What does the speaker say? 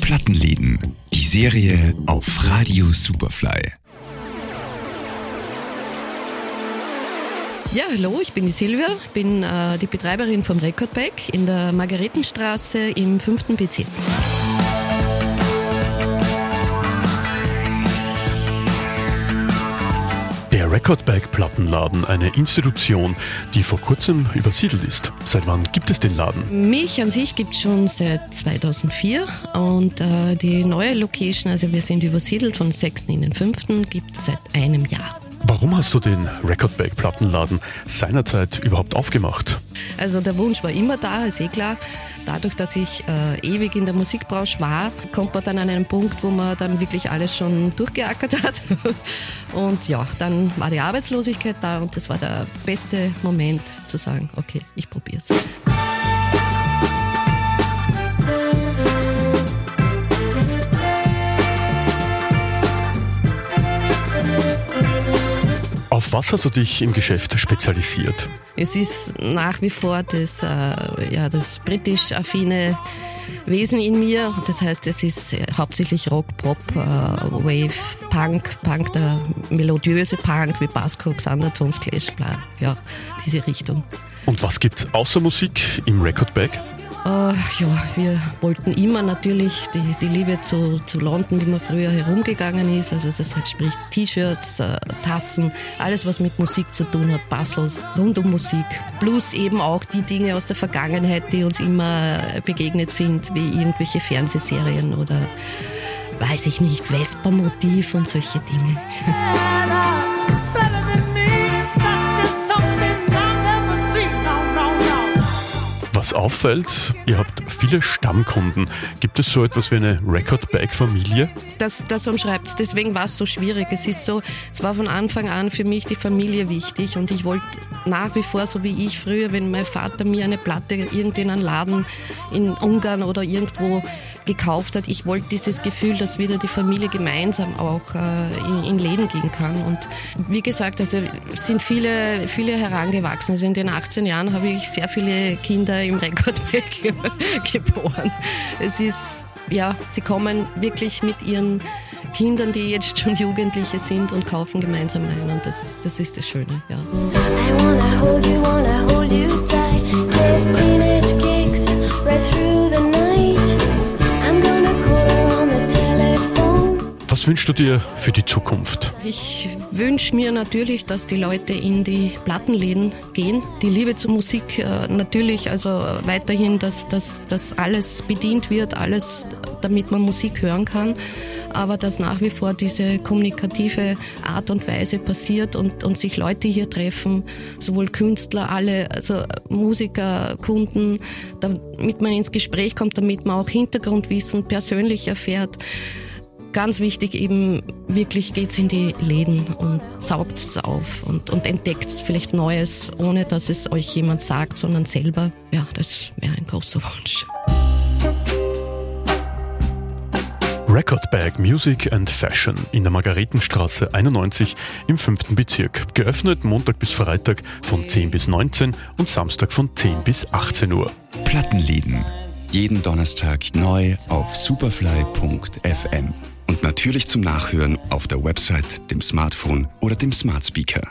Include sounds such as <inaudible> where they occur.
Plattenläden, die Serie auf Radio Superfly. Ja, hallo, ich bin die Silvia, bin äh, die Betreiberin vom Recordback in der Margaretenstraße im 5. Bezirk. Der Recordback-Plattenladen, eine Institution, die vor kurzem übersiedelt ist. Seit wann gibt es den Laden? Mich an sich gibt es schon seit 2004 und äh, die neue Location, also wir sind übersiedelt von 6. in den 5. gibt es seit einem Jahr. Warum hast du den Recordback-Plattenladen seinerzeit überhaupt aufgemacht? Also der Wunsch war immer da, ist eh klar. Dadurch, dass ich äh, ewig in der Musikbranche war, kommt man dann an einen Punkt, wo man dann wirklich alles schon durchgeackert hat. <laughs> Und ja, dann war die Arbeitslosigkeit da und das war der beste Moment zu sagen, okay, ich probier's. Auf was hast du dich im Geschäft spezialisiert? Es ist nach wie vor das, äh, ja, das britisch-affine Wesen in mir. Das heißt, es ist hauptsächlich Rock, Pop, äh, Wave, Punk, Punk, der melodiöse Punk wie Basco, Xandertons, Clash, bla, ja, diese Richtung. Und was gibt's außer Musik im Recordback? Äh, ja, wir wollten immer natürlich die, die Liebe zu, zu London, wie man früher herumgegangen ist. Also das heißt, sprich T-Shirts, äh, Tassen, alles was mit Musik zu tun hat, Puzzles rund um Musik. Plus eben auch die Dinge aus der Vergangenheit, die uns immer begegnet sind, wie irgendwelche Fernsehserien oder weiß ich nicht, Vespa-Motiv und solche Dinge. <laughs> Was auffällt, ihr habt viele Stammkunden. Gibt es so etwas wie eine Recordback-Familie? Das, das umschreibt Deswegen war es so schwierig. Es ist so, es war von Anfang an für mich die Familie wichtig und ich wollte nach wie vor, so wie ich früher, wenn mein Vater mir eine Platte irgendwie in einem Laden in Ungarn oder irgendwo gekauft hat, ich wollte dieses Gefühl, dass wieder die Familie gemeinsam auch äh, in, in Läden gehen kann. Und wie gesagt, also sind viele, viele herangewachsen. Also in den 18 Jahren habe ich sehr viele Kinder im Rekordweg <laughs> geboren. Es ist, ja, sie kommen wirklich mit ihren Kindern, die jetzt schon Jugendliche sind und kaufen gemeinsam ein und das, das ist das Schöne, ja. I wanna hold you, wanna hold you tight, get teenage kicks right through the night. I'm gonna call her on the telephone. Was wünschst du dir für die Zukunft? Ich wünsche mir natürlich, dass die Leute in die Plattenläden gehen. Die Liebe zur Musik äh, natürlich, also weiterhin, dass, dass, dass alles bedient wird, alles, damit man Musik hören kann. Aber dass nach wie vor diese kommunikative Art und Weise passiert und, und sich Leute hier treffen, sowohl Künstler, alle, also Musiker, Kunden, damit man ins Gespräch kommt, damit man auch Hintergrundwissen persönlich erfährt ganz wichtig eben, wirklich geht's in die Läden und saugt es auf und, und entdeckt vielleicht Neues, ohne dass es euch jemand sagt, sondern selber. Ja, das wäre ein großer Wunsch. Record Bag Music and Fashion in der Margaretenstraße 91 im 5. Bezirk. Geöffnet Montag bis Freitag von 10 bis 19 und Samstag von 10 bis 18 Uhr. Plattenläden. Jeden Donnerstag neu auf superfly.fm. Und natürlich zum Nachhören auf der Website, dem Smartphone oder dem Smart Speaker.